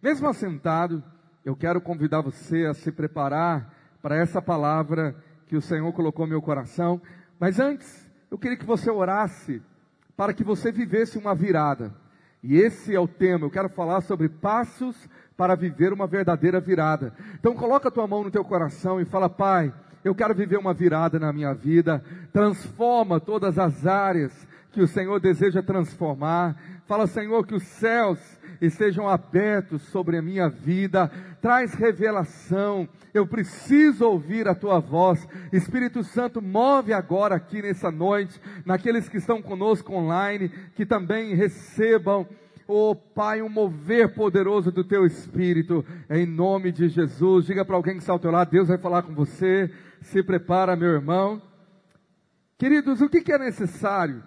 Mesmo assentado, eu quero convidar você a se preparar para essa palavra que o Senhor colocou no meu coração. Mas antes, eu queria que você orasse para que você vivesse uma virada. E esse é o tema. Eu quero falar sobre passos para viver uma verdadeira virada. Então coloca a tua mão no teu coração e fala: "Pai, eu quero viver uma virada na minha vida. Transforma todas as áreas que o Senhor deseja transformar. Fala, Senhor, que os céus estejam abertos sobre a minha vida. Traz revelação. Eu preciso ouvir a tua voz. Espírito Santo, move agora aqui nessa noite, naqueles que estão conosco online, que também recebam oh Pai, um mover poderoso do teu Espírito, em nome de Jesus. Diga para alguém que está ao teu lado, Deus vai falar com você. Se prepara, meu irmão. Queridos, o que, que é necessário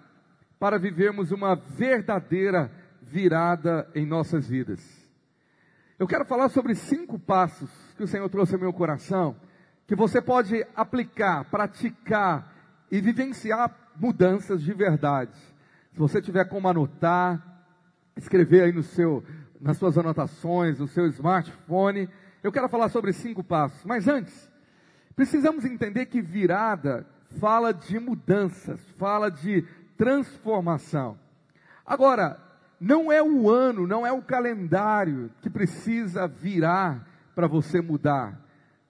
para vivermos uma verdadeira virada em nossas vidas. Eu quero falar sobre cinco passos que o Senhor trouxe ao meu coração, que você pode aplicar, praticar e vivenciar mudanças de verdade. Se você tiver como anotar, escrever aí no seu, nas suas anotações, no seu smartphone, eu quero falar sobre cinco passos. Mas antes, precisamos entender que virada fala de mudanças, fala de transformação. Agora, não é o ano, não é o calendário que precisa virar para você mudar.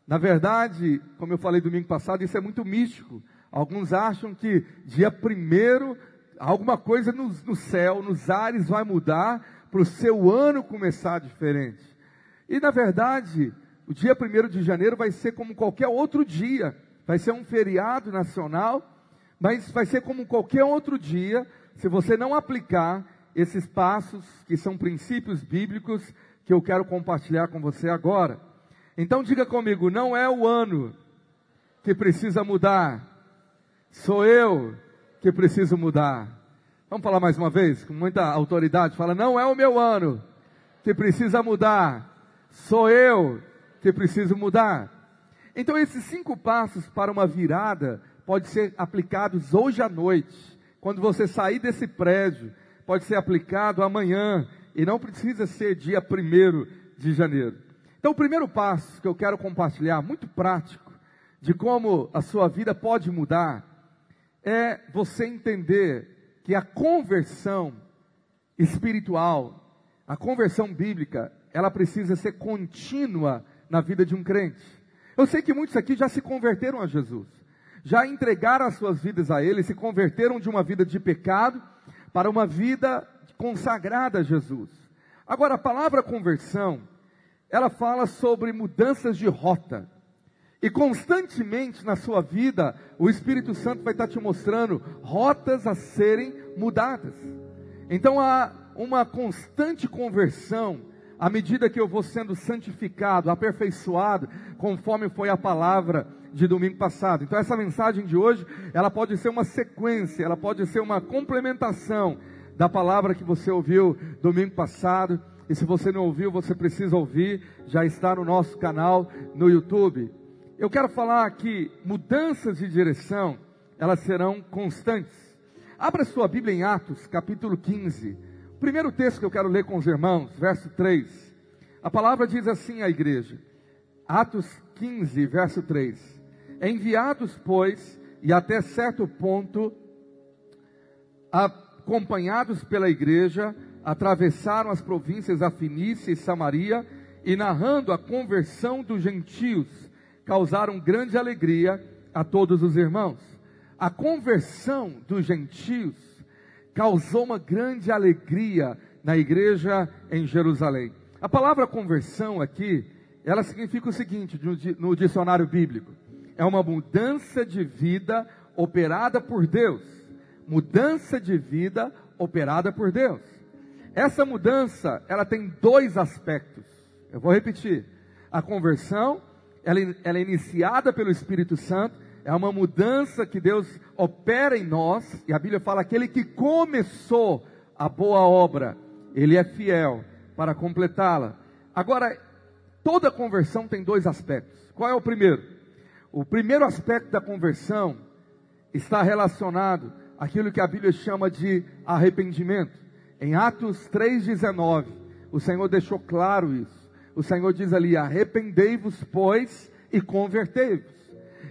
Na verdade, como eu falei domingo passado, isso é muito místico. Alguns acham que dia primeiro alguma coisa no, no céu, nos ares vai mudar para o seu ano começar diferente. E na verdade, o dia primeiro de janeiro vai ser como qualquer outro dia. Vai ser um feriado nacional mas vai ser como qualquer outro dia, se você não aplicar esses passos, que são princípios bíblicos, que eu quero compartilhar com você agora. Então diga comigo: não é o ano que precisa mudar, sou eu que preciso mudar. Vamos falar mais uma vez, com muita autoridade. Fala: não é o meu ano que precisa mudar, sou eu que preciso mudar. Então, esses cinco passos para uma virada pode ser aplicados hoje à noite. Quando você sair desse prédio, pode ser aplicado amanhã e não precisa ser dia 1 de janeiro. Então, o primeiro passo que eu quero compartilhar, muito prático, de como a sua vida pode mudar, é você entender que a conversão espiritual, a conversão bíblica, ela precisa ser contínua na vida de um crente. Eu sei que muitos aqui já se converteram a Jesus já entregaram as suas vidas a Ele, se converteram de uma vida de pecado para uma vida consagrada a Jesus. Agora, a palavra conversão, ela fala sobre mudanças de rota. E constantemente na sua vida, o Espírito Santo vai estar te mostrando rotas a serem mudadas. Então há uma constante conversão à medida que eu vou sendo santificado, aperfeiçoado, conforme foi a palavra de domingo passado. Então essa mensagem de hoje, ela pode ser uma sequência, ela pode ser uma complementação da palavra que você ouviu domingo passado. E se você não ouviu, você precisa ouvir, já está no nosso canal no YouTube. Eu quero falar que mudanças de direção, elas serão constantes. Abra sua Bíblia em Atos, capítulo 15. O primeiro texto que eu quero ler com os irmãos, verso 3. A palavra diz assim à igreja. Atos 15, verso 3. Enviados, pois, e até certo ponto, acompanhados pela igreja, atravessaram as províncias da Finícia e Samaria e, narrando a conversão dos gentios, causaram grande alegria a todos os irmãos. A conversão dos gentios causou uma grande alegria na igreja em Jerusalém. A palavra conversão aqui, ela significa o seguinte no dicionário bíblico: é uma mudança de vida operada por Deus. Mudança de vida operada por Deus. Essa mudança, ela tem dois aspectos. Eu vou repetir. A conversão, ela, ela é iniciada pelo Espírito Santo, é uma mudança que Deus opera em nós, e a Bíblia fala: aquele que começou a boa obra, ele é fiel para completá-la. Agora, toda conversão tem dois aspectos. Qual é o primeiro? O primeiro aspecto da conversão está relacionado àquilo que a Bíblia chama de arrependimento. Em Atos 3,19, o Senhor deixou claro isso. O Senhor diz ali: arrependei-vos, pois, e convertei-vos.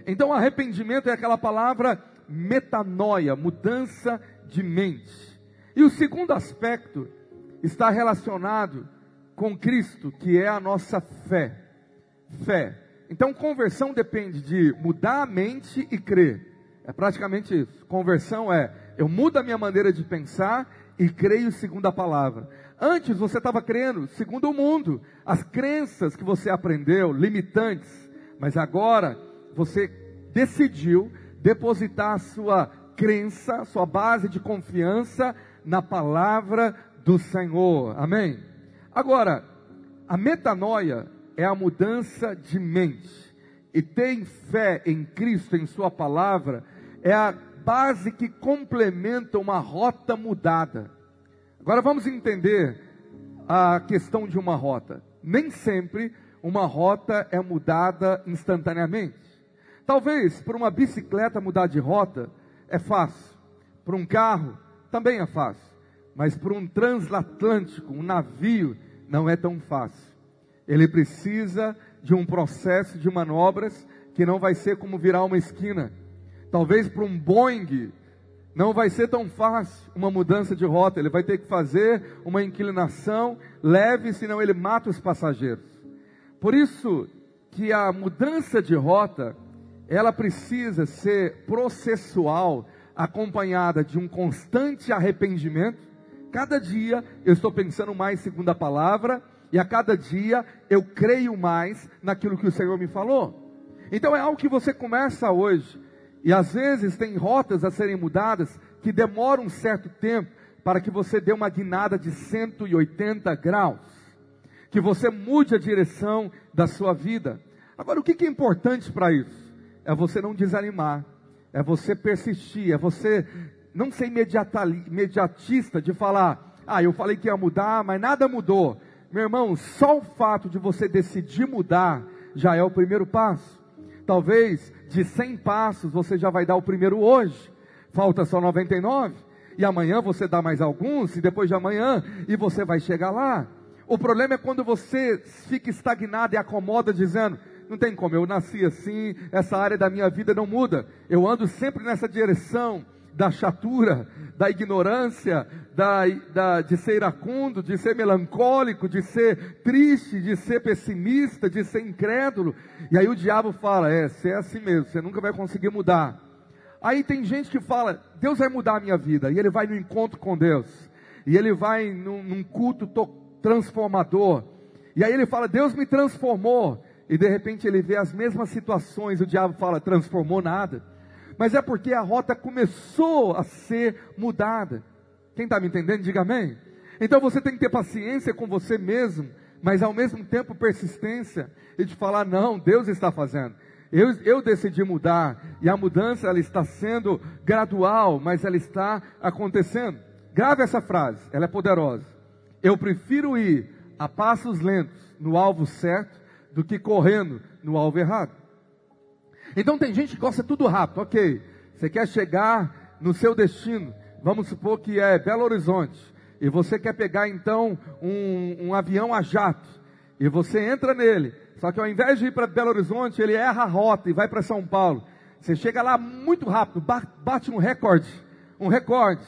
Então, arrependimento é aquela palavra metanoia, mudança de mente. E o segundo aspecto está relacionado com Cristo, que é a nossa fé. Fé. Então, conversão depende de mudar a mente e crer. É praticamente isso. Conversão é eu mudo a minha maneira de pensar e creio segundo a palavra. Antes você estava crendo segundo o mundo, as crenças que você aprendeu, limitantes, mas agora você decidiu depositar a sua crença, sua base de confiança na palavra do Senhor. Amém? Agora, a metanoia é a mudança de mente. E ter fé em Cristo, em Sua palavra, é a base que complementa uma rota mudada. Agora vamos entender a questão de uma rota. Nem sempre uma rota é mudada instantaneamente. Talvez para uma bicicleta mudar de rota é fácil, para um carro também é fácil, mas para um transatlântico, um navio, não é tão fácil. Ele precisa de um processo de manobras que não vai ser como virar uma esquina. Talvez para um Boeing não vai ser tão fácil uma mudança de rota. Ele vai ter que fazer uma inclinação leve, senão ele mata os passageiros. Por isso que a mudança de rota ela precisa ser processual, acompanhada de um constante arrependimento. Cada dia eu estou pensando mais segundo a palavra, e a cada dia eu creio mais naquilo que o Senhor me falou. Então é algo que você começa hoje, e às vezes tem rotas a serem mudadas que demoram um certo tempo para que você dê uma guinada de 180 graus, que você mude a direção da sua vida. Agora, o que é importante para isso? é você não desanimar, é você persistir, é você não ser imediatista de falar, ah, eu falei que ia mudar, mas nada mudou. Meu irmão, só o fato de você decidir mudar já é o primeiro passo. Talvez de 100 passos você já vai dar o primeiro hoje, falta só 99, e amanhã você dá mais alguns, e depois de amanhã, e você vai chegar lá. O problema é quando você fica estagnado e acomoda dizendo, não tem como, eu nasci assim, essa área da minha vida não muda. Eu ando sempre nessa direção da chatura, da ignorância, da, da, de ser iracundo, de ser melancólico, de ser triste, de ser pessimista, de ser incrédulo. E aí o diabo fala: é, você é assim mesmo, você nunca vai conseguir mudar. Aí tem gente que fala: Deus vai mudar a minha vida. E ele vai no encontro com Deus. E ele vai num, num culto transformador. E aí ele fala: Deus me transformou e de repente ele vê as mesmas situações, o diabo fala, transformou nada. Mas é porque a rota começou a ser mudada. Quem está me entendendo, diga amém. Então você tem que ter paciência com você mesmo, mas ao mesmo tempo persistência e de falar: não, Deus está fazendo. Eu, eu decidi mudar e a mudança ela está sendo gradual, mas ela está acontecendo. Grave essa frase, ela é poderosa. Eu prefiro ir a passos lentos no alvo certo do que correndo no alvo errado. Então tem gente que gosta tudo rápido, ok. Você quer chegar no seu destino, vamos supor que é Belo Horizonte, e você quer pegar então um, um avião a jato, e você entra nele, só que ao invés de ir para Belo Horizonte, ele erra a rota e vai para São Paulo. Você chega lá muito rápido, bate um recorde, um recorde,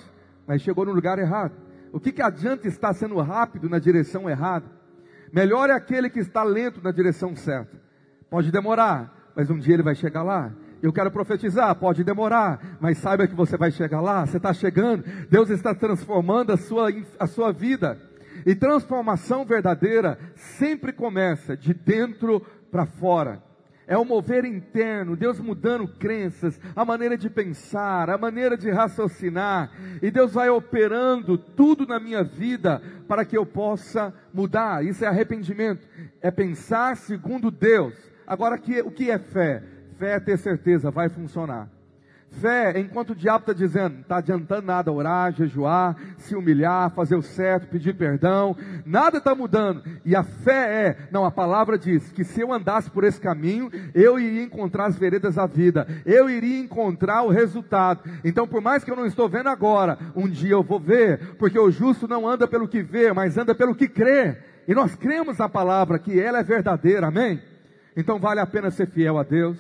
mas chegou no lugar errado. O que, que adianta estar sendo rápido na direção errada? Melhor é aquele que está lento na direção certa. Pode demorar, mas um dia ele vai chegar lá. Eu quero profetizar, pode demorar, mas saiba que você vai chegar lá. Você está chegando, Deus está transformando a sua, a sua vida. E transformação verdadeira sempre começa de dentro para fora é o mover interno, Deus mudando crenças, a maneira de pensar, a maneira de raciocinar, e Deus vai operando tudo na minha vida para que eu possa mudar. Isso é arrependimento, é pensar segundo Deus. Agora, o que é fé? Fé é ter certeza, vai funcionar. Fé, enquanto o diabo está dizendo, está adiantando nada orar, jejuar, se humilhar, fazer o certo, pedir perdão, nada está mudando. E a fé é, não, a palavra diz que se eu andasse por esse caminho, eu iria encontrar as veredas da vida, eu iria encontrar o resultado. Então, por mais que eu não estou vendo agora, um dia eu vou ver, porque o justo não anda pelo que vê, mas anda pelo que crê. E nós cremos na palavra que ela é verdadeira, amém? Então vale a pena ser fiel a Deus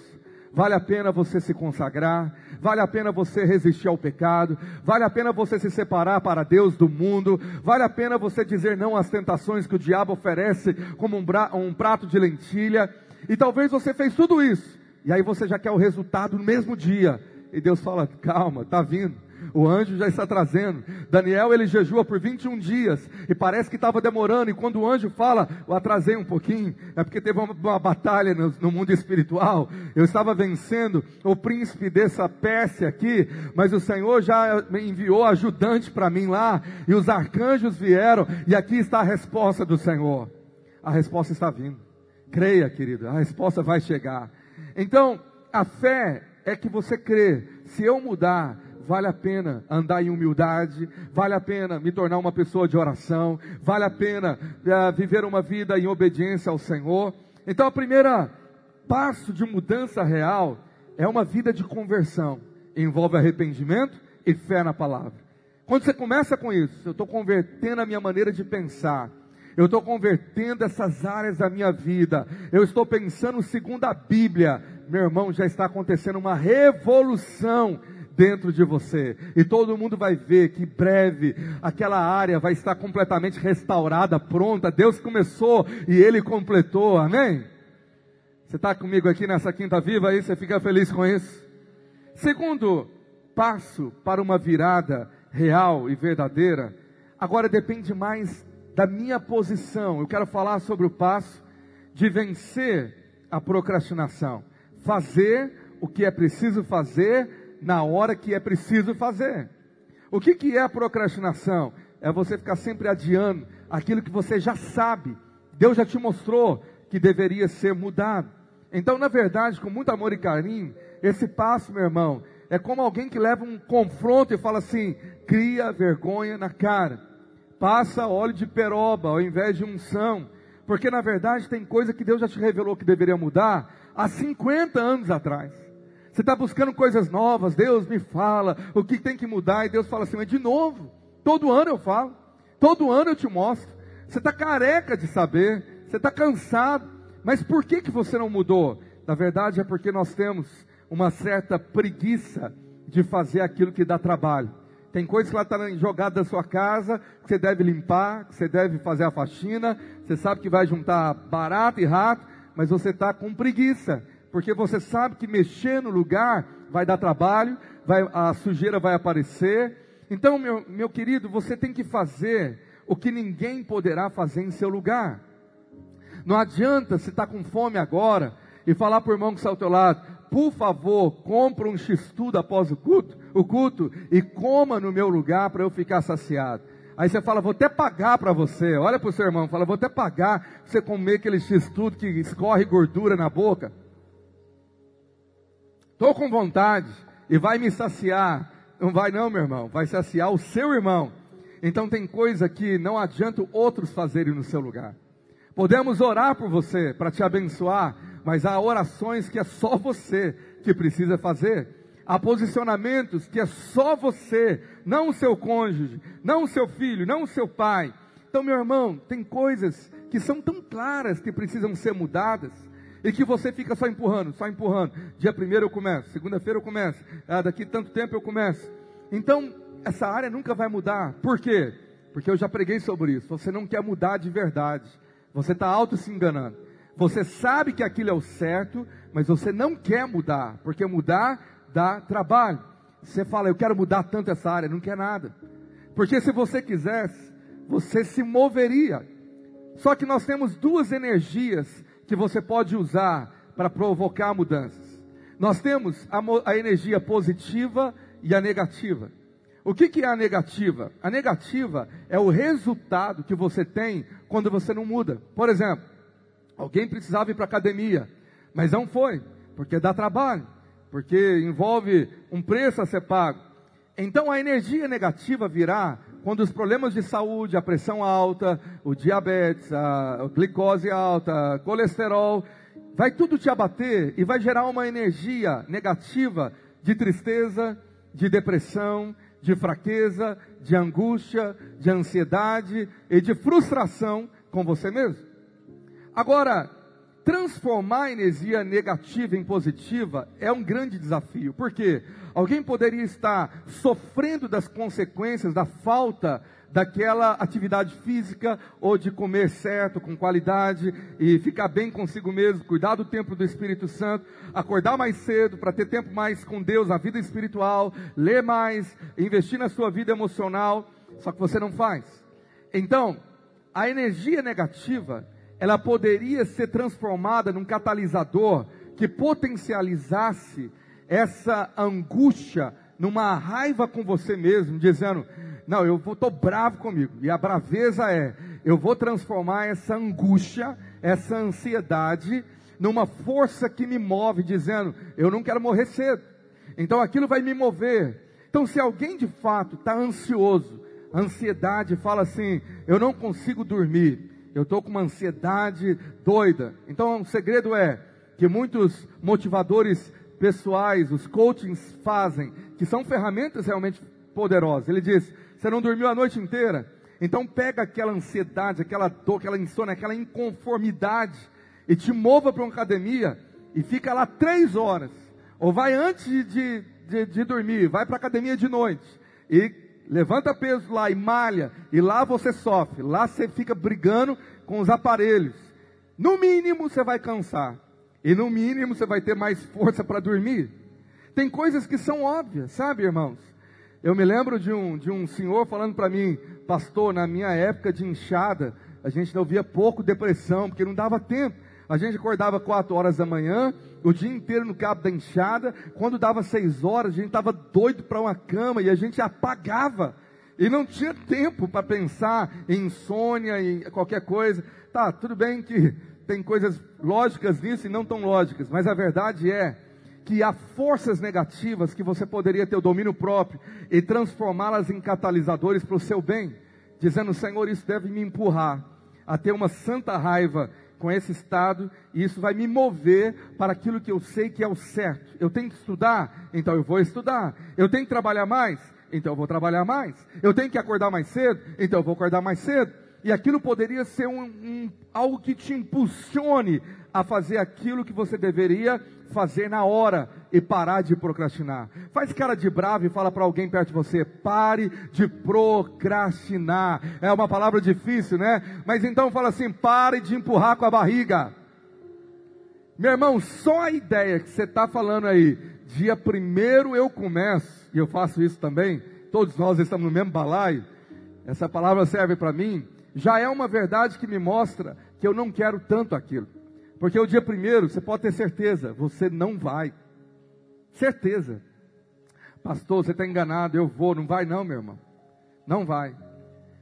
Vale a pena você se consagrar, vale a pena você resistir ao pecado, vale a pena você se separar para Deus do mundo, vale a pena você dizer não às tentações que o diabo oferece como um, um prato de lentilha. E talvez você fez tudo isso, e aí você já quer o resultado no mesmo dia. E Deus fala: calma, está vindo. O anjo já está trazendo. Daniel ele jejua por 21 dias e parece que estava demorando. E quando o anjo fala, eu atrasei um pouquinho, é porque teve uma, uma batalha no, no, mundo espiritual. Eu estava vencendo o príncipe dessa Pérsia aqui, mas o Senhor já enviou ajudante para mim lá e os arcanjos vieram e aqui está a resposta do Senhor. A resposta está vindo. Creia, querido, a resposta vai chegar. Então, a fé é que você crê. Se eu mudar, vale a pena andar em humildade, vale a pena me tornar uma pessoa de oração, vale a pena uh, viver uma vida em obediência ao Senhor. Então, a primeira passo de mudança real é uma vida de conversão. Envolve arrependimento e fé na palavra. Quando você começa com isso, eu estou convertendo a minha maneira de pensar. Eu estou convertendo essas áreas da minha vida. Eu estou pensando segundo a Bíblia. Meu irmão, já está acontecendo uma revolução dentro de você. E todo mundo vai ver que breve aquela área vai estar completamente restaurada, pronta. Deus começou e Ele completou. Amém? Você está comigo aqui nessa quinta viva aí? Você fica feliz com isso? Segundo passo para uma virada real e verdadeira, agora depende mais da minha posição. Eu quero falar sobre o passo de vencer a procrastinação. Fazer o que é preciso fazer na hora que é preciso fazer. O que, que é a procrastinação? É você ficar sempre adiando aquilo que você já sabe. Deus já te mostrou que deveria ser mudado. Então, na verdade, com muito amor e carinho, esse passo, meu irmão, é como alguém que leva um confronto e fala assim: cria vergonha na cara, passa óleo de peroba ao invés de unção, porque na verdade tem coisa que Deus já te revelou que deveria mudar há 50 anos atrás. Você está buscando coisas novas, Deus me fala o que tem que mudar, e Deus fala assim, mas de novo, todo ano eu falo, todo ano eu te mostro. Você está careca de saber, você está cansado, mas por que, que você não mudou? Na verdade é porque nós temos uma certa preguiça de fazer aquilo que dá trabalho. Tem coisas que lá estão tá jogadas da sua casa, que você deve limpar, que você deve fazer a faxina, você sabe que vai juntar barato e rato, mas você está com preguiça porque você sabe que mexer no lugar vai dar trabalho, vai, a sujeira vai aparecer. Então, meu, meu querido, você tem que fazer o que ninguém poderá fazer em seu lugar. Não adianta se está com fome agora e falar para o irmão que está ao teu lado, por favor, compra um x-tudo após o culto, o culto e coma no meu lugar para eu ficar saciado. Aí você fala, vou até pagar para você. Olha para o seu irmão, fala, vou até pagar para você comer aquele x-tudo que escorre gordura na boca. Estou com vontade e vai me saciar. Não vai não, meu irmão, vai saciar o seu irmão. Então tem coisa que não adianta outros fazerem no seu lugar. Podemos orar por você para te abençoar, mas há orações que é só você que precisa fazer. Há posicionamentos que é só você, não o seu cônjuge, não o seu filho, não o seu pai. Então, meu irmão, tem coisas que são tão claras que precisam ser mudadas e que você fica só empurrando, só empurrando. Dia primeiro eu começo, segunda-feira eu começo, ah, daqui tanto tempo eu começo. Então, essa área nunca vai mudar. Por quê? Porque eu já preguei sobre isso. Você não quer mudar de verdade. Você está auto se enganando. Você sabe que aquilo é o certo, mas você não quer mudar, porque mudar dá trabalho. Você fala, eu quero mudar tanto essa área, não quer nada. Porque se você quisesse, você se moveria. Só que nós temos duas energias que você pode usar para provocar mudanças. Nós temos a, a, energia positiva e a negativa. O que, que é a negativa? A negativa é o resultado que você tem quando você não muda. Por exemplo, alguém precisava ir para a academia, mas não foi, porque dá trabalho, porque envolve um preço a ser pago. Então a energia negativa virá quando os problemas de saúde, a pressão alta, o diabetes, a glicose alta, colesterol, vai tudo te abater e vai gerar uma energia negativa de tristeza, de depressão, de fraqueza, de angústia, de ansiedade e de frustração com você mesmo. Agora, transformar a energia negativa em positiva é um grande desafio. Por quê? Alguém poderia estar sofrendo das consequências da falta daquela atividade física ou de comer certo, com qualidade e ficar bem consigo mesmo, cuidar do tempo do Espírito Santo, acordar mais cedo para ter tempo mais com Deus, na vida espiritual, ler mais, investir na sua vida emocional, só que você não faz. Então, a energia negativa, ela poderia ser transformada num catalisador que potencializasse essa angústia numa raiva com você mesmo, dizendo: não, eu estou bravo comigo. E a braveza é: eu vou transformar essa angústia, essa ansiedade, numa força que me move, dizendo: eu não quero morrer cedo. Então aquilo vai me mover. Então, se alguém de fato está ansioso, ansiedade fala assim: eu não consigo dormir, eu estou com uma ansiedade doida. Então, o segredo é que muitos motivadores pessoais, os coachings fazem, que são ferramentas realmente poderosas. Ele diz: você não dormiu a noite inteira? Então pega aquela ansiedade, aquela dor, aquela insônia, aquela inconformidade e te mova para uma academia e fica lá três horas. Ou vai antes de, de, de dormir, vai para a academia de noite e levanta peso lá e malha, e lá você sofre, lá você fica brigando com os aparelhos. No mínimo você vai cansar, e no mínimo você vai ter mais força para dormir. Tem coisas que são óbvias, sabe, irmãos? Eu me lembro de um, de um senhor falando para mim, pastor, na minha época de inchada, a gente não via pouco depressão, porque não dava tempo. A gente acordava quatro horas da manhã, o dia inteiro no cabo da enxada. Quando dava seis horas, a gente estava doido para uma cama e a gente apagava. E não tinha tempo para pensar em insônia, em qualquer coisa. Tá, tudo bem que tem coisas lógicas nisso e não tão lógicas, mas a verdade é que há forças negativas que você poderia ter o domínio próprio e transformá-las em catalisadores para o seu bem, dizendo: Senhor, isso deve me empurrar a ter uma santa raiva com esse estado, e isso vai me mover para aquilo que eu sei que é o certo. Eu tenho que estudar, então eu vou estudar. Eu tenho que trabalhar mais, então eu vou trabalhar mais. Eu tenho que acordar mais cedo, então eu vou acordar mais cedo. E aquilo poderia ser um, um, algo que te impulsione a fazer aquilo que você deveria fazer na hora e parar de procrastinar. Faz cara de bravo e fala para alguém perto de você: pare de procrastinar. É uma palavra difícil, né? Mas então fala assim: pare de empurrar com a barriga. Meu irmão, só a ideia que você está falando aí, dia primeiro eu começo, e eu faço isso também, todos nós estamos no mesmo balaio, essa palavra serve para mim, já é uma verdade que me mostra que eu não quero tanto aquilo. Porque o dia primeiro, você pode ter certeza, você não vai. Certeza. Pastor, você está enganado, eu vou. Não vai não, meu irmão. Não vai.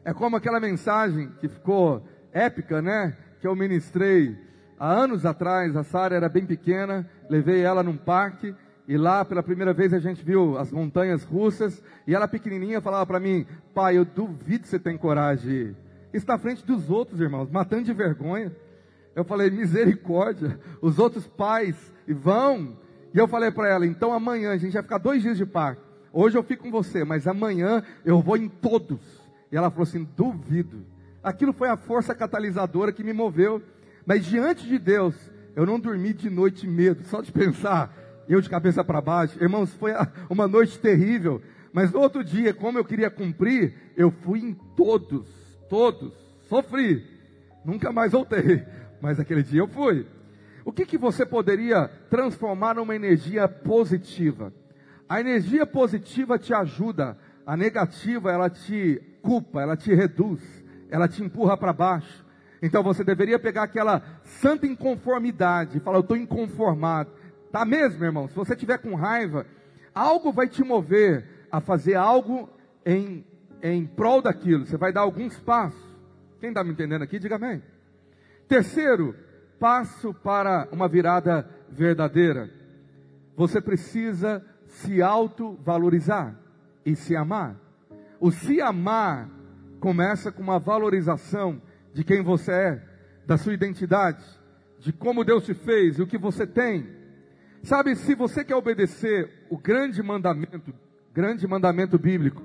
É como aquela mensagem que ficou épica, né? Que eu ministrei há anos atrás. A Sara era bem pequena, levei ela num parque. E lá, pela primeira vez, a gente viu as montanhas russas. E ela pequenininha falava para mim: Pai, eu duvido que você tem coragem. Está à frente dos outros, irmãos, matando de vergonha. Eu falei, misericórdia. Os outros pais vão. E eu falei para ela, então amanhã a gente vai ficar dois dias de parque. Hoje eu fico com você, mas amanhã eu vou em todos. E ela falou assim: duvido. Aquilo foi a força catalisadora que me moveu. Mas diante de Deus, eu não dormi de noite medo, só de pensar, eu de cabeça para baixo. Irmãos, foi uma noite terrível. Mas no outro dia, como eu queria cumprir, eu fui em todos, todos, sofri. Nunca mais voltei mas aquele dia eu fui. O que, que você poderia transformar numa energia positiva? A energia positiva te ajuda, a negativa ela te culpa, ela te reduz, ela te empurra para baixo. Então você deveria pegar aquela santa inconformidade falar: Eu estou inconformado. Tá mesmo, irmão? Se você tiver com raiva, algo vai te mover a fazer algo em, em prol daquilo. Você vai dar alguns passos. Quem está me entendendo aqui, diga amém. Terceiro, passo para uma virada verdadeira. você precisa se autovalorizar e se amar. O se amar começa com uma valorização de quem você é, da sua identidade, de como Deus te fez e o que você tem. Sabe, se você quer obedecer o grande mandamento, grande mandamento bíblico,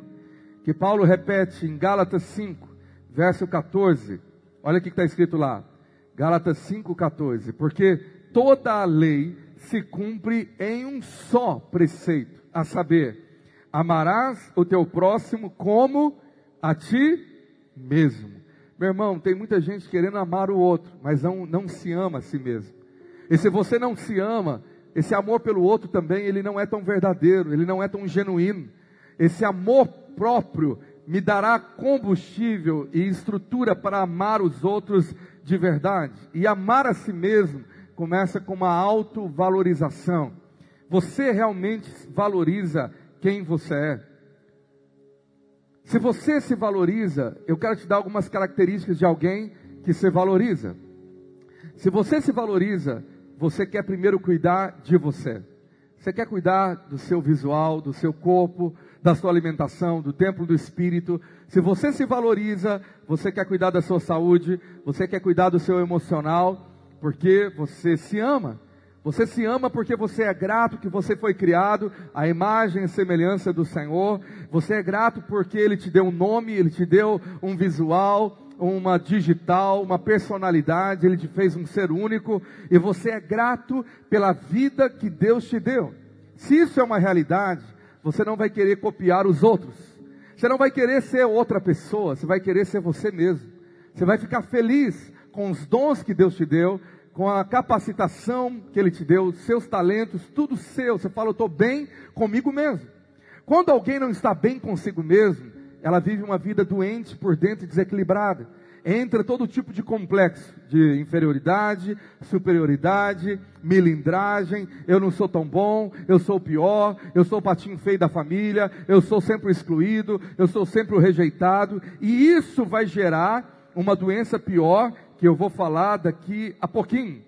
que Paulo repete em Gálatas 5, verso 14, olha o que está escrito lá. Gálatas 5,14. Porque toda a lei se cumpre em um só preceito, a saber, amarás o teu próximo como a ti mesmo. Meu irmão, tem muita gente querendo amar o outro, mas não, não se ama a si mesmo. E se você não se ama, esse amor pelo outro também, ele não é tão verdadeiro, ele não é tão genuíno. Esse amor próprio me dará combustível e estrutura para amar os outros de verdade. E amar a si mesmo começa com uma autovalorização. Você realmente valoriza quem você é. Se você se valoriza, eu quero te dar algumas características de alguém que se valoriza. Se você se valoriza, você quer primeiro cuidar de você. Você quer cuidar do seu visual, do seu corpo, da sua alimentação, do templo do espírito. Se você se valoriza, você quer cuidar da sua saúde, você quer cuidar do seu emocional, porque você se ama. Você se ama porque você é grato que você foi criado à imagem e semelhança do Senhor. Você é grato porque Ele te deu um nome, Ele te deu um visual, uma digital, uma personalidade, Ele te fez um ser único. E você é grato pela vida que Deus te deu. Se isso é uma realidade, você não vai querer copiar os outros. Você não vai querer ser outra pessoa, você vai querer ser você mesmo. Você vai ficar feliz com os dons que Deus te deu, com a capacitação que Ele te deu, seus talentos, tudo seu. Você fala, eu estou bem comigo mesmo. Quando alguém não está bem consigo mesmo, ela vive uma vida doente por dentro desequilibrada entra todo tipo de complexo de inferioridade, superioridade, milindragem, eu não sou tão bom, eu sou o pior, eu sou o patinho feio da família, eu sou sempre o excluído, eu sou sempre o rejeitado, e isso vai gerar uma doença pior que eu vou falar daqui a pouquinho.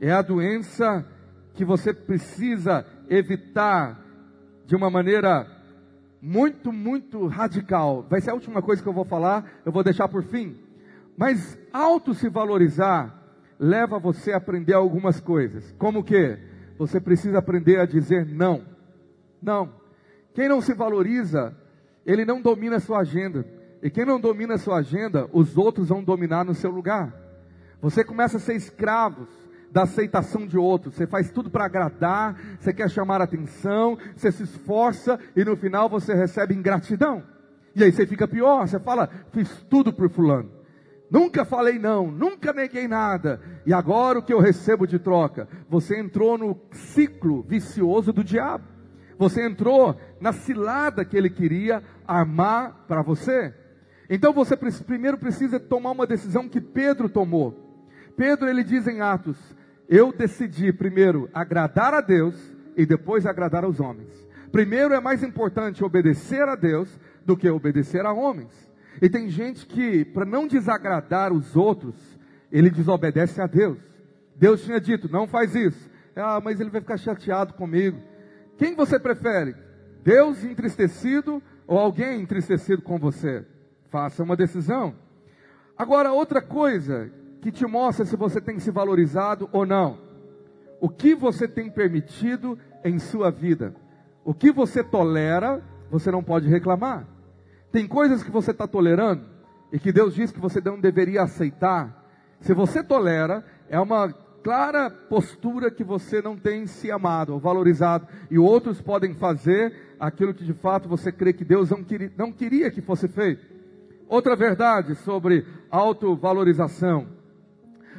É a doença que você precisa evitar de uma maneira muito, muito radical. Vai ser a última coisa que eu vou falar, eu vou deixar por fim. Mas auto se valorizar leva você a aprender algumas coisas. Como que? Você precisa aprender a dizer não. Não. Quem não se valoriza, ele não domina a sua agenda. E quem não domina a sua agenda, os outros vão dominar no seu lugar. Você começa a ser escravo da aceitação de outros. Você faz tudo para agradar, você quer chamar atenção, você se esforça e no final você recebe ingratidão. E aí você fica pior, você fala, fiz tudo por fulano. Nunca falei não, nunca neguei nada. E agora o que eu recebo de troca? Você entrou no ciclo vicioso do diabo. Você entrou na cilada que ele queria armar para você. Então você primeiro precisa tomar uma decisão que Pedro tomou. Pedro ele diz em Atos: Eu decidi primeiro agradar a Deus e depois agradar aos homens. Primeiro é mais importante obedecer a Deus do que obedecer a homens. E tem gente que, para não desagradar os outros, ele desobedece a Deus. Deus tinha dito: não faz isso. Ah, mas ele vai ficar chateado comigo. Quem você prefere? Deus entristecido ou alguém entristecido com você? Faça uma decisão. Agora, outra coisa que te mostra se você tem se valorizado ou não. O que você tem permitido em sua vida? O que você tolera, você não pode reclamar. Tem coisas que você está tolerando e que Deus diz que você não deveria aceitar. Se você tolera, é uma clara postura que você não tem se amado ou valorizado. E outros podem fazer aquilo que de fato você crê que Deus não queria, não queria que fosse feito. Outra verdade sobre autovalorização.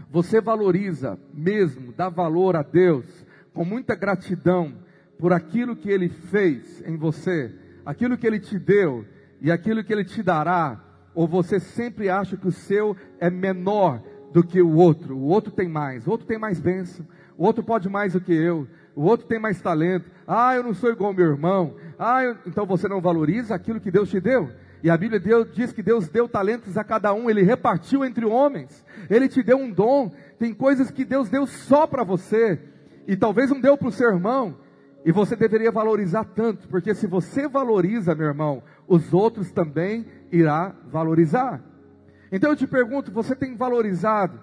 Você valoriza mesmo, dá valor a Deus com muita gratidão por aquilo que Ele fez em você, aquilo que Ele te deu, e aquilo que ele te dará, ou você sempre acha que o seu é menor do que o outro, o outro tem mais, o outro tem mais bênção, o outro pode mais do que eu, o outro tem mais talento, ah, eu não sou igual ao meu irmão, ah, eu... então você não valoriza aquilo que Deus te deu. E a Bíblia Deus, diz que Deus deu talentos a cada um, Ele repartiu entre homens, Ele te deu um dom, tem coisas que Deus deu só para você, e talvez não deu para o seu irmão, E você deveria valorizar tanto, porque se você valoriza, meu irmão, os outros também irá valorizar. Então eu te pergunto, você tem valorizado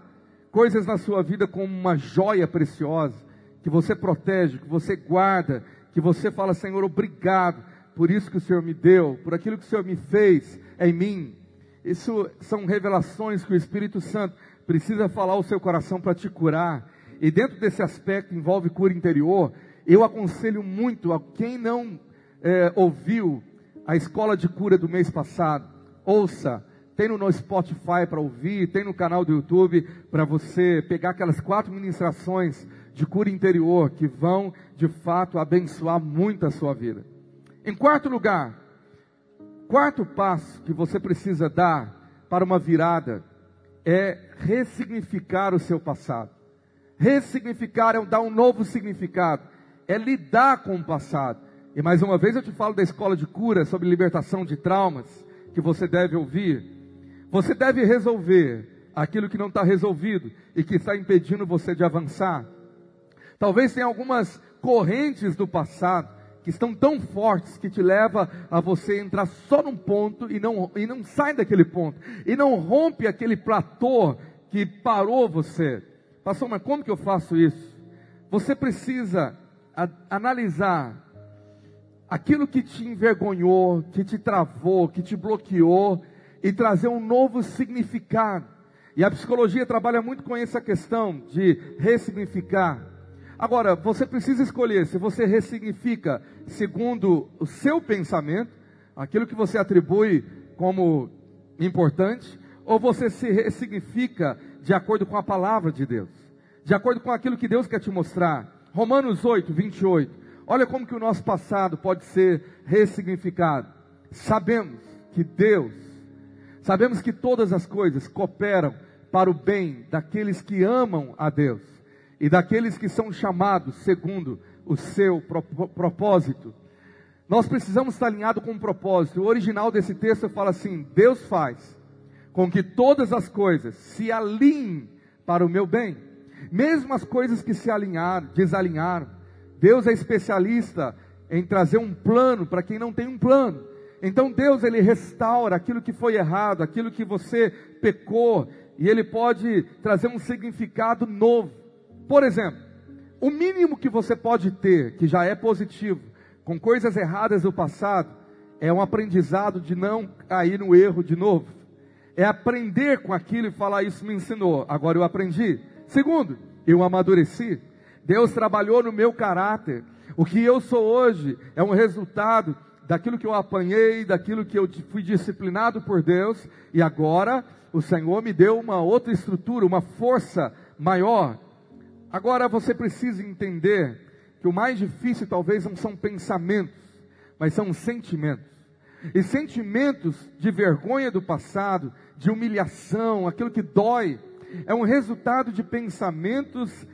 coisas na sua vida como uma joia preciosa, que você protege, que você guarda, que você fala, Senhor, obrigado por isso que o Senhor me deu, por aquilo que o Senhor me fez em mim. Isso são revelações que o Espírito Santo precisa falar ao seu coração para te curar. E dentro desse aspecto envolve cura interior. Eu aconselho muito a quem não é, ouviu a escola de cura do mês passado, ouça. Tem no Spotify para ouvir, tem no canal do YouTube para você pegar aquelas quatro ministrações de cura interior que vão de fato abençoar muito a sua vida. Em quarto lugar, quarto passo que você precisa dar para uma virada é ressignificar o seu passado. Ressignificar é dar um novo significado, é lidar com o passado. E mais uma vez eu te falo da escola de cura sobre libertação de traumas, que você deve ouvir. Você deve resolver aquilo que não está resolvido e que está impedindo você de avançar. Talvez tenha algumas correntes do passado que estão tão fortes que te leva a você entrar só num ponto e não, e não sai daquele ponto, e não rompe aquele platô que parou você. Pastor, mas como que eu faço isso? Você precisa a, analisar aquilo que te envergonhou, que te travou, que te bloqueou e trazer um novo significado. E a psicologia trabalha muito com essa questão de ressignificar. Agora, você precisa escolher se você ressignifica segundo o seu pensamento, aquilo que você atribui como importante, ou você se ressignifica de acordo com a palavra de Deus, de acordo com aquilo que Deus quer te mostrar. Romanos 8, 28. Olha como que o nosso passado pode ser ressignificado. Sabemos que Deus, sabemos que todas as coisas cooperam para o bem daqueles que amam a Deus e daqueles que são chamados segundo o seu propósito. Nós precisamos estar alinhados com um propósito. O original desse texto fala assim: Deus faz com que todas as coisas se alinhem para o meu bem, mesmo as coisas que se alinharam, desalinharam. Deus é especialista em trazer um plano para quem não tem um plano. Então Deus ele restaura aquilo que foi errado, aquilo que você pecou, e ele pode trazer um significado novo. Por exemplo, o mínimo que você pode ter, que já é positivo, com coisas erradas do passado, é um aprendizado de não cair no erro de novo. É aprender com aquilo e falar: Isso me ensinou, agora eu aprendi. Segundo, eu amadureci. Deus trabalhou no meu caráter. O que eu sou hoje é um resultado daquilo que eu apanhei, daquilo que eu fui disciplinado por Deus, e agora o Senhor me deu uma outra estrutura, uma força maior. Agora você precisa entender que o mais difícil talvez não são pensamentos, mas são sentimentos. E sentimentos de vergonha do passado, de humilhação, aquilo que dói, é um resultado de pensamentos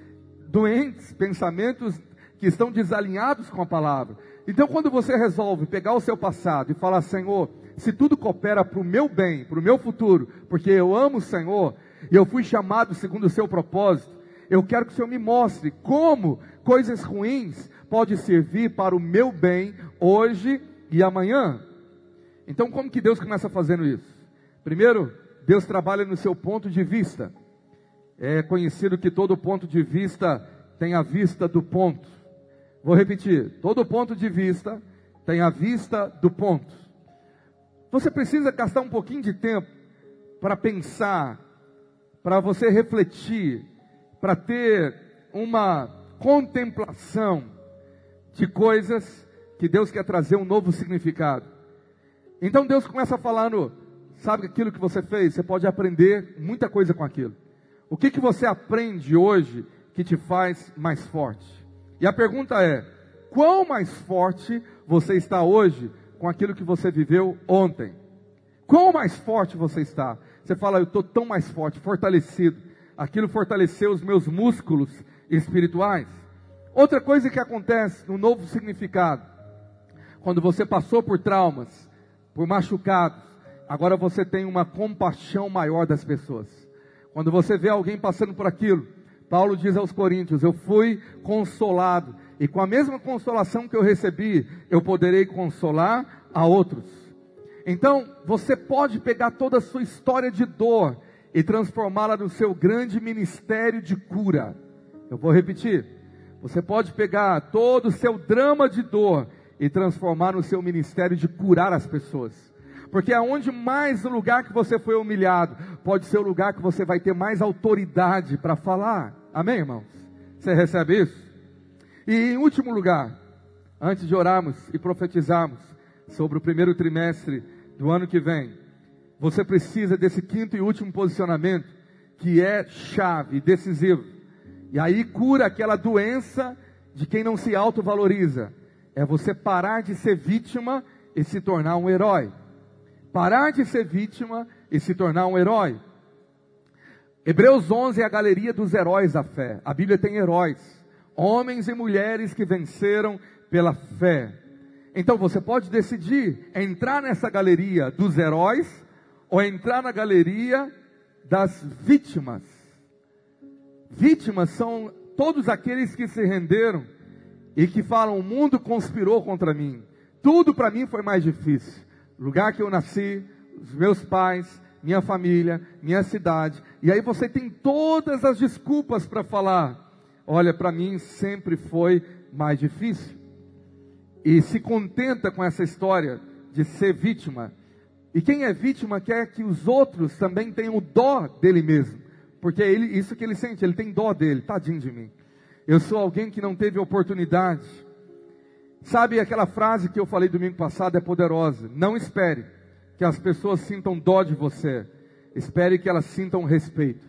doentes, pensamentos que estão desalinhados com a palavra. Então, quando você resolve pegar o seu passado e falar, Senhor, se tudo coopera para o meu bem, para o meu futuro, porque eu amo o Senhor, e eu fui chamado segundo o seu propósito, eu quero que o Senhor me mostre como coisas ruins podem servir para o meu bem hoje e amanhã. Então, como que Deus começa fazendo isso? Primeiro, Deus trabalha no seu ponto de vista. É conhecido que todo ponto de vista tem a vista do ponto. Vou repetir: todo ponto de vista tem a vista do ponto. Você precisa gastar um pouquinho de tempo para pensar, para você refletir para ter uma contemplação de coisas que Deus quer trazer um novo significado. Então Deus começa falando, sabe aquilo que você fez? Você pode aprender muita coisa com aquilo. O que, que você aprende hoje que te faz mais forte? E a pergunta é: quão mais forte você está hoje com aquilo que você viveu ontem? Quão mais forte você está? Você fala, eu estou tão mais forte, fortalecido aquilo fortaleceu os meus músculos espirituais. Outra coisa que acontece no novo significado, quando você passou por traumas, por machucados, agora você tem uma compaixão maior das pessoas. Quando você vê alguém passando por aquilo, Paulo diz aos Coríntios: Eu fui consolado e com a mesma consolação que eu recebi, eu poderei consolar a outros. Então, você pode pegar toda a sua história de dor e transformá-la no seu grande ministério de cura. Eu vou repetir. Você pode pegar todo o seu drama de dor e transformar no seu ministério de curar as pessoas. Porque aonde mais o lugar que você foi humilhado, pode ser o lugar que você vai ter mais autoridade para falar. Amém, irmãos? Você recebe isso? E em último lugar, antes de orarmos e profetizarmos sobre o primeiro trimestre do ano que vem, você precisa desse quinto e último posicionamento, que é chave, decisivo. E aí cura aquela doença de quem não se autovaloriza. É você parar de ser vítima e se tornar um herói. Parar de ser vítima e se tornar um herói. Hebreus 11 é a galeria dos heróis da fé. A Bíblia tem heróis, homens e mulheres que venceram pela fé. Então você pode decidir entrar nessa galeria dos heróis ou entrar na galeria das vítimas. Vítimas são todos aqueles que se renderam e que falam: o mundo conspirou contra mim, tudo para mim foi mais difícil. Lugar que eu nasci, os meus pais, minha família, minha cidade. E aí você tem todas as desculpas para falar: olha, para mim sempre foi mais difícil. E se contenta com essa história de ser vítima e quem é vítima quer que os outros também tenham dó dele mesmo. Porque é isso que ele sente, ele tem dó dele, tadinho de mim. Eu sou alguém que não teve oportunidade. Sabe aquela frase que eu falei domingo passado é poderosa. Não espere que as pessoas sintam dó de você. Espere que elas sintam respeito.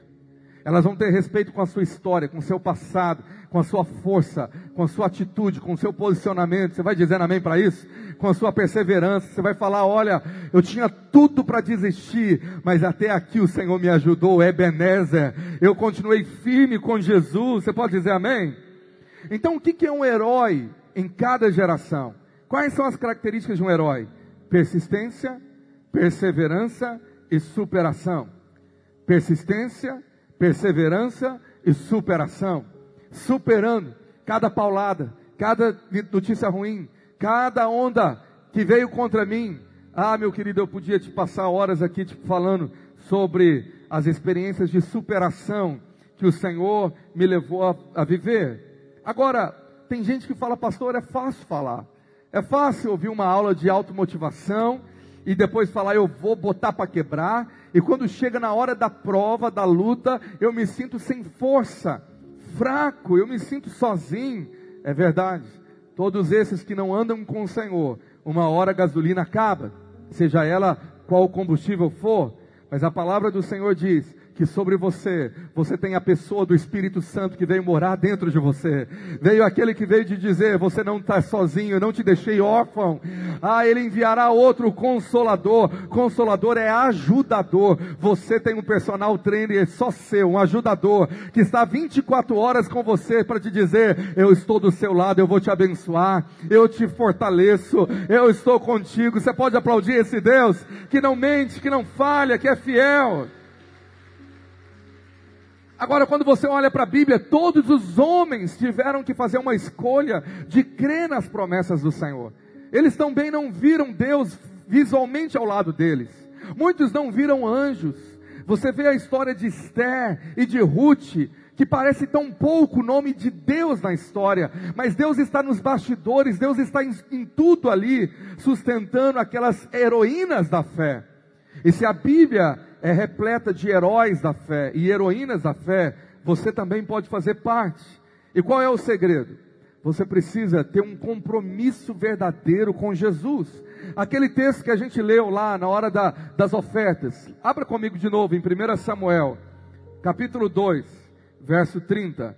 Elas vão ter respeito com a sua história, com o seu passado, com a sua força, com a sua atitude, com o seu posicionamento. Você vai dizendo amém para isso? Com a sua perseverança. Você vai falar: olha, eu tinha tudo para desistir, mas até aqui o Senhor me ajudou, Ebenezer. Eu continuei firme com Jesus. Você pode dizer amém? Então, o que é um herói em cada geração? Quais são as características de um herói? Persistência, perseverança e superação. Persistência, perseverança e superação. Superando cada paulada, cada notícia ruim, cada onda que veio contra mim. Ah, meu querido, eu podia te passar horas aqui te falando sobre as experiências de superação que o Senhor me levou a, a viver. Agora, tem gente que fala, pastor, é fácil falar. É fácil ouvir uma aula de automotivação e depois falar, eu vou botar para quebrar, e quando chega na hora da prova, da luta, eu me sinto sem força, fraco, eu me sinto sozinho. É verdade. Todos esses que não andam com o Senhor, uma hora a gasolina acaba, seja ela qual combustível for, mas a palavra do Senhor diz que sobre você, você tem a pessoa do Espírito Santo que veio morar dentro de você. Veio aquele que veio de dizer: Você não está sozinho, não te deixei órfão. Ah, ele enviará outro consolador. Consolador é ajudador. Você tem um personal trainer só seu, um ajudador, que está 24 horas com você para te dizer: Eu estou do seu lado, eu vou te abençoar, eu te fortaleço, eu estou contigo. Você pode aplaudir esse Deus que não mente, que não falha, que é fiel. Agora, quando você olha para a Bíblia, todos os homens tiveram que fazer uma escolha de crer nas promessas do Senhor. Eles também não viram Deus visualmente ao lado deles. Muitos não viram anjos. Você vê a história de Esther e de Ruth, que parece tão pouco o nome de Deus na história, mas Deus está nos bastidores, Deus está em, em tudo ali, sustentando aquelas heroínas da fé. E se a Bíblia é repleta de heróis da fé e heroínas da fé, você também pode fazer parte. E qual é o segredo? Você precisa ter um compromisso verdadeiro com Jesus. Aquele texto que a gente leu lá na hora da, das ofertas. Abra comigo de novo em 1 Samuel, capítulo 2, verso 30.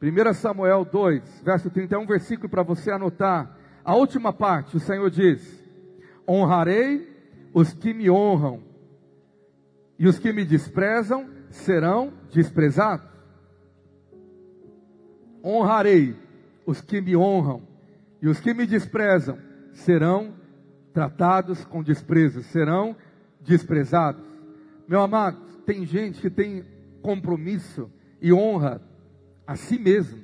1 Samuel 2, verso 30 é um versículo para você anotar. A última parte, o Senhor diz: Honrarei os que me honram, e os que me desprezam serão desprezados. Honrarei os que me honram, e os que me desprezam serão tratados com desprezo, serão desprezados. Meu amado, tem gente que tem compromisso e honra a si mesmo,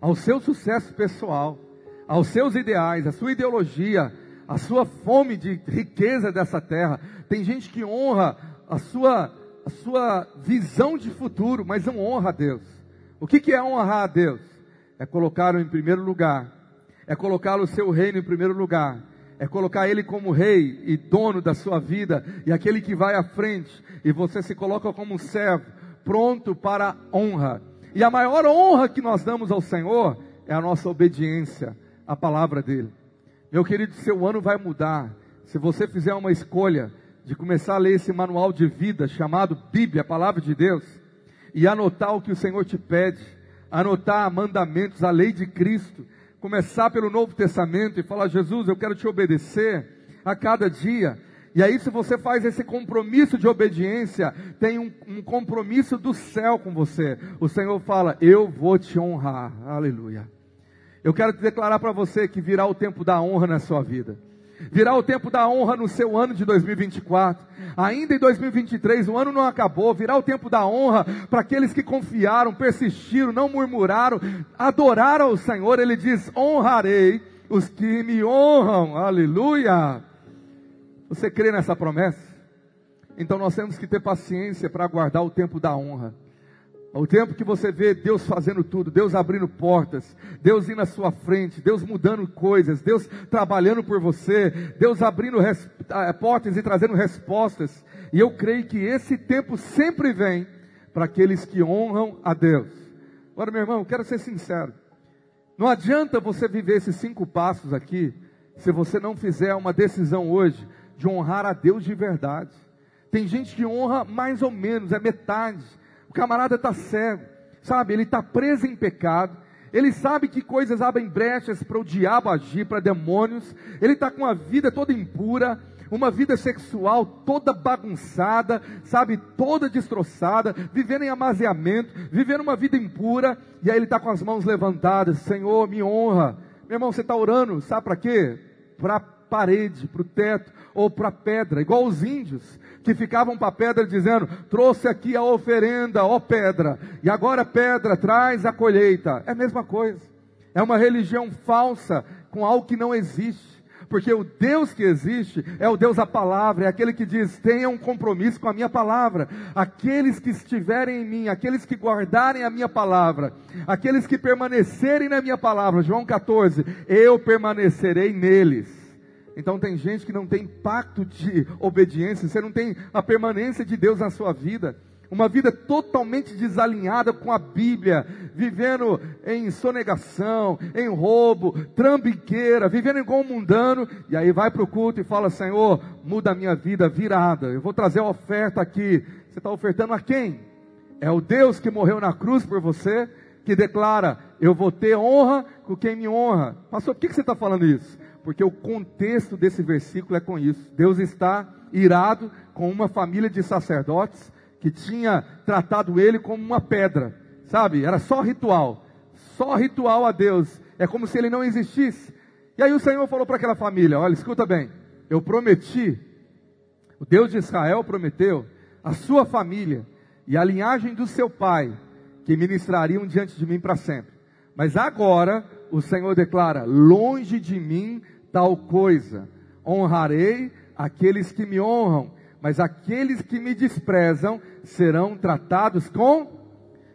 ao seu sucesso pessoal, aos seus ideais, à sua ideologia, à sua fome de riqueza dessa terra. Tem gente que honra a sua, a sua visão de futuro, mas não honra a Deus. O que, que é honrar a Deus? É colocá-lo em primeiro lugar, é colocá-lo o seu reino em primeiro lugar, é colocar Ele como rei e dono da sua vida, e aquele que vai à frente, e você se coloca como um servo, pronto para honra. E a maior honra que nós damos ao Senhor é a nossa obediência à palavra dEle. Meu querido, seu ano vai mudar. Se você fizer uma escolha de começar a ler esse manual de vida chamado Bíblia, a palavra de Deus, e anotar o que o Senhor te pede, anotar mandamentos, a lei de Cristo, começar pelo Novo Testamento e falar: Jesus, eu quero te obedecer a cada dia. E aí, se você faz esse compromisso de obediência, tem um, um compromisso do céu com você. O Senhor fala: Eu vou te honrar. Aleluia. Eu quero te declarar para você que virá o tempo da honra na sua vida. Virá o tempo da honra no seu ano de 2024. Ainda em 2023, o ano não acabou. Virá o tempo da honra para aqueles que confiaram, persistiram, não murmuraram, adoraram o Senhor. Ele diz: honrarei os que me honram. Aleluia. Você crê nessa promessa? Então nós temos que ter paciência para aguardar o tempo da honra. O tempo que você vê Deus fazendo tudo, Deus abrindo portas, Deus indo à sua frente, Deus mudando coisas, Deus trabalhando por você, Deus abrindo ah, portas e trazendo respostas. E eu creio que esse tempo sempre vem para aqueles que honram a Deus. Agora, meu irmão, quero ser sincero. Não adianta você viver esses cinco passos aqui se você não fizer uma decisão hoje de honrar a Deus de verdade. Tem gente que honra mais ou menos, é metade camarada está cego, sabe? Ele está preso em pecado. Ele sabe que coisas abrem brechas para o diabo agir, para demônios. Ele está com a vida toda impura, uma vida sexual toda bagunçada, sabe, toda destroçada, vivendo em amaziamento, vivendo uma vida impura, e aí ele está com as mãos levantadas, Senhor, me honra. Meu irmão, você está orando, sabe para quê? Para parede, para o teto, ou para a pedra, igual os índios que ficavam para a pedra dizendo: trouxe aqui a oferenda, ó pedra, e agora pedra traz a colheita. É a mesma coisa. É uma religião falsa com algo que não existe. Porque o Deus que existe é o Deus da palavra, é aquele que diz: tenha um compromisso com a minha palavra. Aqueles que estiverem em mim, aqueles que guardarem a minha palavra, aqueles que permanecerem na minha palavra, João 14, eu permanecerei neles. Então tem gente que não tem pacto de obediência, você não tem a permanência de Deus na sua vida. Uma vida totalmente desalinhada com a Bíblia, vivendo em sonegação, em roubo, trambiqueira, vivendo igual um mundano, e aí vai para o culto e fala: Senhor, muda a minha vida virada, eu vou trazer a oferta aqui. Você está ofertando a quem? É o Deus que morreu na cruz por você, que declara: Eu vou ter honra com quem me honra. Pastor, por que, que você está falando isso? Porque o contexto desse versículo é com isso. Deus está irado com uma família de sacerdotes que tinha tratado ele como uma pedra, sabe? Era só ritual, só ritual a Deus. É como se ele não existisse. E aí o Senhor falou para aquela família: Olha, escuta bem, eu prometi, o Deus de Israel prometeu, a sua família e a linhagem do seu pai, que ministrariam diante de mim para sempre. Mas agora o Senhor declara: longe de mim tal coisa. Honrarei aqueles que me honram, mas aqueles que me desprezam serão tratados com.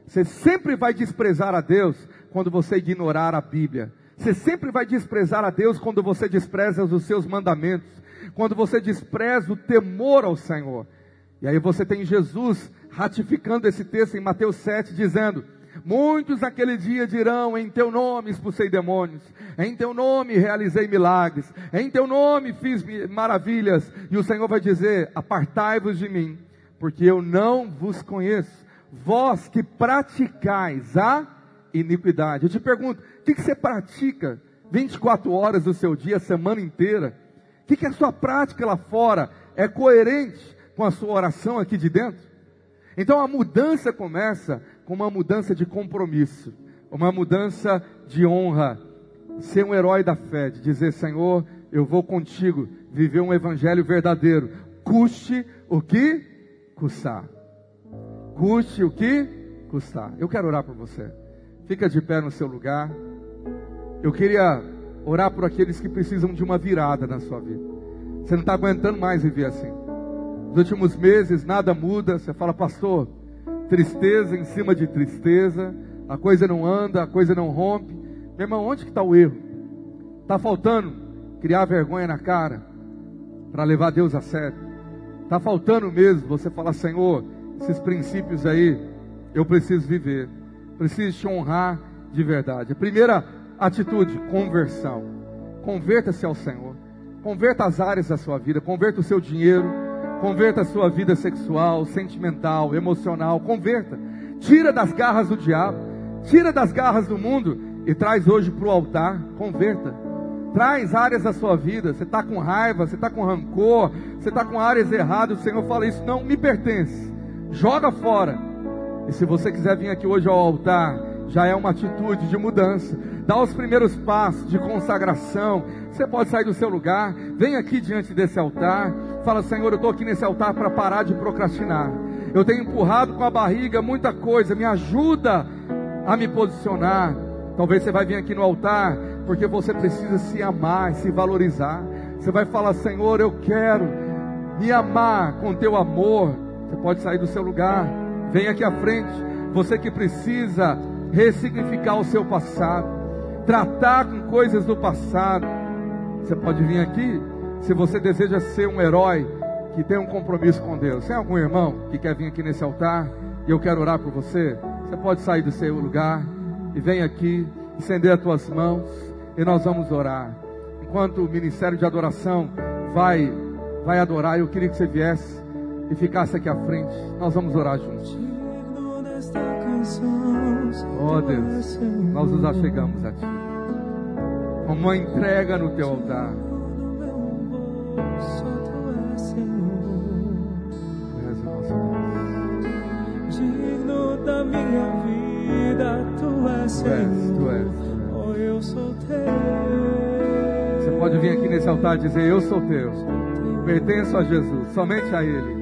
Você sempre vai desprezar a Deus quando você ignorar a Bíblia. Você sempre vai desprezar a Deus quando você despreza os seus mandamentos, quando você despreza o temor ao Senhor. E aí você tem Jesus ratificando esse texto em Mateus 7, dizendo: Muitos naquele dia dirão: Em teu nome expulsei demônios, em teu nome realizei milagres, em teu nome fiz maravilhas. E o Senhor vai dizer: Apartai-vos de mim, porque eu não vos conheço. Vós que praticais a iniquidade. Eu te pergunto: o que, que você pratica 24 horas do seu dia, a semana inteira? O que, que a sua prática lá fora é coerente com a sua oração aqui de dentro? Então a mudança começa com uma mudança de compromisso, uma mudança de honra, ser um herói da fé, de dizer: Senhor, eu vou contigo viver um evangelho verdadeiro, custe o que custar. Custe o que custar. Eu quero orar por você. Fica de pé no seu lugar. Eu queria orar por aqueles que precisam de uma virada na sua vida. Você não está aguentando mais viver assim. Nos últimos meses nada muda. Você fala, pastor, tristeza em cima de tristeza. A coisa não anda, a coisa não rompe. Meu irmão, onde que está o erro? Está faltando criar vergonha na cara para levar Deus a sério. Está faltando mesmo você falar, Senhor, esses princípios aí eu preciso viver. Preciso te honrar de verdade. A primeira atitude, conversão. Converta-se ao Senhor. Converta as áreas da sua vida, converta o seu dinheiro, converta a sua vida sexual, sentimental, emocional, converta. Tira das garras do diabo, tira das garras do mundo e traz hoje para o altar, converta. Traz áreas da sua vida, você está com raiva, você está com rancor, você está com áreas erradas, o Senhor fala, isso não me pertence. Joga fora. E se você quiser vir aqui hoje ao altar, já é uma atitude de mudança. Dá os primeiros passos de consagração. Você pode sair do seu lugar, vem aqui diante desse altar. Fala, Senhor, eu estou aqui nesse altar para parar de procrastinar. Eu tenho empurrado com a barriga muita coisa, me ajuda a me posicionar. Talvez você vai vir aqui no altar porque você precisa se amar, se valorizar. Você vai falar, Senhor, eu quero me amar com teu amor. Você pode sair do seu lugar, vem aqui à frente. Você que precisa ressignificar o seu passado, tratar com coisas do passado. Você pode vir aqui se você deseja ser um herói que tem um compromisso com Deus. Tem algum irmão que quer vir aqui nesse altar e eu quero orar por você? Você pode sair do seu lugar e vem aqui, estender as tuas mãos e nós vamos orar. Enquanto o ministério de adoração vai vai adorar, eu queria que você viesse e ficasse aqui à frente. Nós vamos orar juntos. Oh Deus, nós nos achegamos a Ti. Com uma entrega no Teu altar. Dizer: Eu sou Teu. Pertenço a Jesus, somente a Ele.